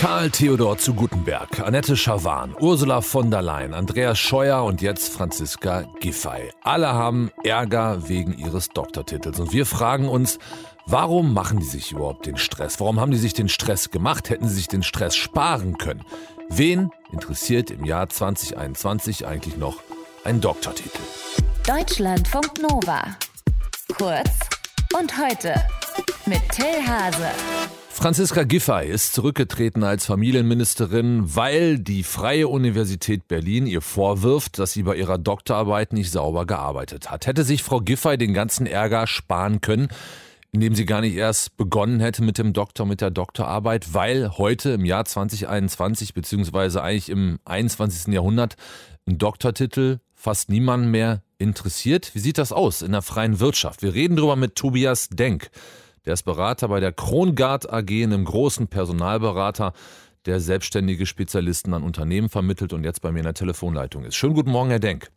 Karl Theodor zu Gutenberg, Annette Schawan, Ursula von der Leyen, Andreas Scheuer und jetzt Franziska Giffey. Alle haben Ärger wegen ihres Doktortitels. Und wir fragen uns, warum machen die sich überhaupt den Stress? Warum haben die sich den Stress gemacht? Hätten sie sich den Stress sparen können? Wen interessiert im Jahr 2021 eigentlich noch ein Doktortitel? Deutschlandfunk Nova. Kurz und heute mit Till Hase. Franziska Giffey ist zurückgetreten als Familienministerin, weil die Freie Universität Berlin ihr vorwirft, dass sie bei ihrer Doktorarbeit nicht sauber gearbeitet hat. Hätte sich Frau Giffey den ganzen Ärger sparen können, indem sie gar nicht erst begonnen hätte mit dem Doktor, mit der Doktorarbeit, weil heute im Jahr 2021 beziehungsweise eigentlich im 21. Jahrhundert ein Doktortitel fast niemanden mehr interessiert. Wie sieht das aus in der freien Wirtschaft? Wir reden darüber mit Tobias Denk. Der ist Berater bei der Krongard AG, einem großen Personalberater, der selbstständige Spezialisten an Unternehmen vermittelt und jetzt bei mir in der Telefonleitung ist. Schönen guten Morgen, Herr Denk.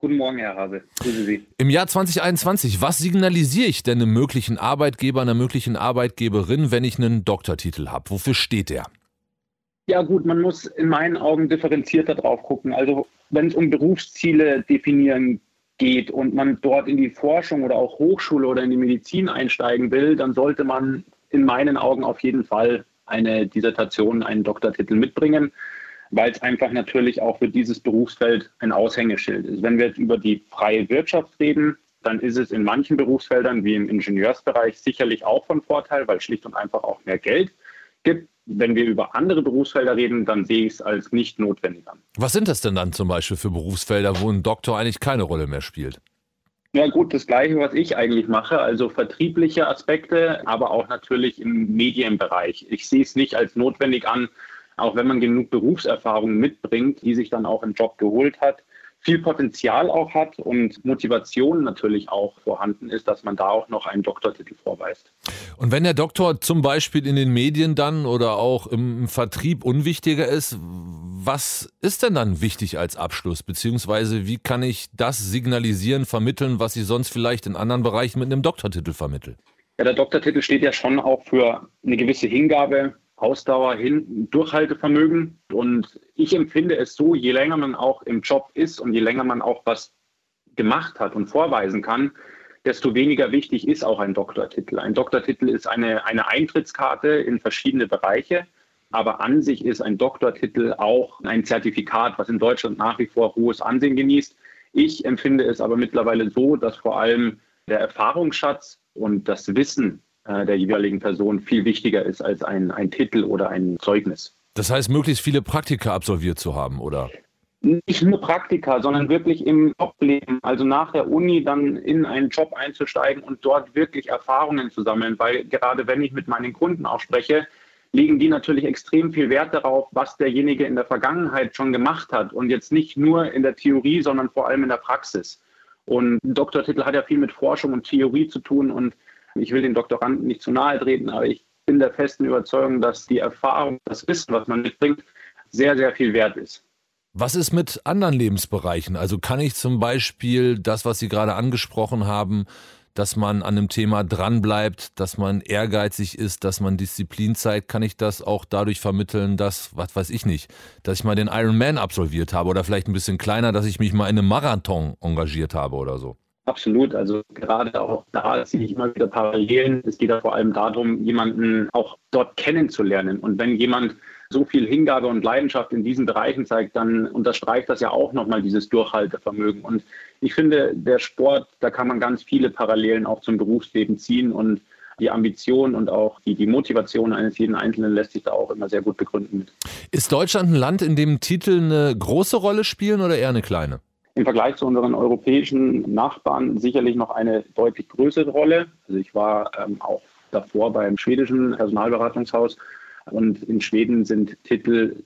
Guten Morgen, Herr Hase. Grüße Sie. Im Jahr 2021, was signalisiere ich denn einem möglichen Arbeitgeber, einer möglichen Arbeitgeberin, wenn ich einen Doktortitel habe? Wofür steht der? Ja gut, man muss in meinen Augen differenzierter drauf gucken. Also wenn es um Berufsziele definieren geht und man dort in die Forschung oder auch Hochschule oder in die Medizin einsteigen will, dann sollte man in meinen Augen auf jeden Fall eine Dissertation, einen Doktortitel mitbringen, weil es einfach natürlich auch für dieses Berufsfeld ein Aushängeschild ist. Wenn wir jetzt über die freie Wirtschaft reden, dann ist es in manchen Berufsfeldern wie im Ingenieursbereich sicherlich auch von Vorteil, weil schlicht und einfach auch mehr Geld gibt. Wenn wir über andere Berufsfelder reden, dann sehe ich es als nicht notwendig an. Was sind das denn dann zum Beispiel für Berufsfelder, wo ein Doktor eigentlich keine Rolle mehr spielt? Ja gut, das gleiche, was ich eigentlich mache, also vertriebliche Aspekte, aber auch natürlich im Medienbereich. Ich sehe es nicht als notwendig an, auch wenn man genug Berufserfahrung mitbringt, die sich dann auch im Job geholt hat, viel Potenzial auch hat und Motivation natürlich auch vorhanden ist, dass man da auch noch einen Doktortitel vorweist. Und wenn der Doktor zum Beispiel in den Medien dann oder auch im Vertrieb unwichtiger ist, was ist denn dann wichtig als Abschluss? Beziehungsweise wie kann ich das signalisieren, vermitteln, was ich sonst vielleicht in anderen Bereichen mit einem Doktortitel vermittle? Ja, der Doktortitel steht ja schon auch für eine gewisse Hingabe Ausdauer hin, Durchhaltevermögen. Und ich empfinde es so, je länger man auch im Job ist und je länger man auch was gemacht hat und vorweisen kann, desto weniger wichtig ist auch ein Doktortitel. Ein Doktortitel ist eine, eine Eintrittskarte in verschiedene Bereiche, aber an sich ist ein Doktortitel auch ein Zertifikat, was in Deutschland nach wie vor hohes Ansehen genießt. Ich empfinde es aber mittlerweile so, dass vor allem der Erfahrungsschatz und das Wissen äh, der jeweiligen Person viel wichtiger ist als ein, ein Titel oder ein Zeugnis. Das heißt, möglichst viele Praktika absolviert zu haben, oder? Nicht nur Praktika, sondern wirklich im Jobleben, also nach der Uni dann in einen Job einzusteigen und dort wirklich Erfahrungen zu sammeln, weil gerade wenn ich mit meinen Kunden auch spreche, legen die natürlich extrem viel Wert darauf, was derjenige in der Vergangenheit schon gemacht hat und jetzt nicht nur in der Theorie, sondern vor allem in der Praxis. Und ein Doktortitel hat ja viel mit Forschung und Theorie zu tun und ich will den Doktoranden nicht zu nahe treten, aber ich bin der festen Überzeugung, dass die Erfahrung, das Wissen, was man mitbringt, sehr, sehr viel wert ist. Was ist mit anderen Lebensbereichen? Also kann ich zum Beispiel das, was Sie gerade angesprochen haben, dass man an einem Thema dranbleibt, dass man ehrgeizig ist, dass man Disziplin zeigt, kann ich das auch dadurch vermitteln, dass, was weiß ich nicht, dass ich mal den Ironman absolviert habe oder vielleicht ein bisschen kleiner, dass ich mich mal in einem Marathon engagiert habe oder so. Absolut. Also gerade auch da ziehe ich immer wieder Parallelen. Es geht ja vor allem darum, jemanden auch dort kennenzulernen. Und wenn jemand so viel Hingabe und Leidenschaft in diesen Bereichen zeigt, dann unterstreicht das ja auch nochmal dieses Durchhaltevermögen. Und ich finde, der Sport, da kann man ganz viele Parallelen auch zum Berufsleben ziehen und die Ambition und auch die, die Motivation eines jeden Einzelnen lässt sich da auch immer sehr gut begründen. Ist Deutschland ein Land, in dem Titel eine große Rolle spielen oder eher eine kleine? Im Vergleich zu unseren europäischen Nachbarn sicherlich noch eine deutlich größere Rolle. Also ich war ähm, auch davor beim schwedischen Personalberatungshaus und in Schweden sind Titel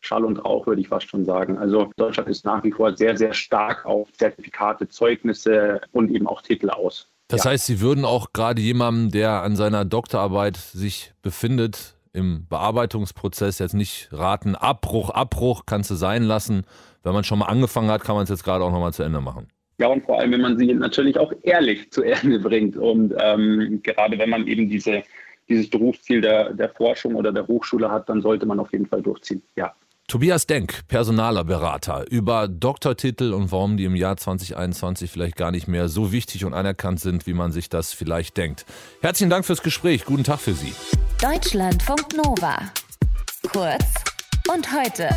Schall und Rauch, würde ich fast schon sagen. Also Deutschland ist nach wie vor sehr, sehr stark auf Zertifikate, Zeugnisse und eben auch Titel aus. Das ja. heißt, Sie würden auch gerade jemandem, der an seiner Doktorarbeit sich befindet, im Bearbeitungsprozess jetzt nicht raten, Abbruch, Abbruch kannst du sein lassen. Wenn man schon mal angefangen hat, kann man es jetzt gerade auch nochmal zu Ende machen. Ja, und vor allem, wenn man sie natürlich auch ehrlich zu Ende bringt. Und ähm, gerade wenn man eben diese, dieses Berufsziel der, der Forschung oder der Hochschule hat, dann sollte man auf jeden Fall durchziehen. Ja. Tobias Denk, personaler Berater, über Doktortitel und warum die im Jahr 2021 vielleicht gar nicht mehr so wichtig und anerkannt sind, wie man sich das vielleicht denkt. Herzlichen Dank fürs Gespräch. Guten Tag für Sie. Deutschlandfunk Nova. Kurz und heute.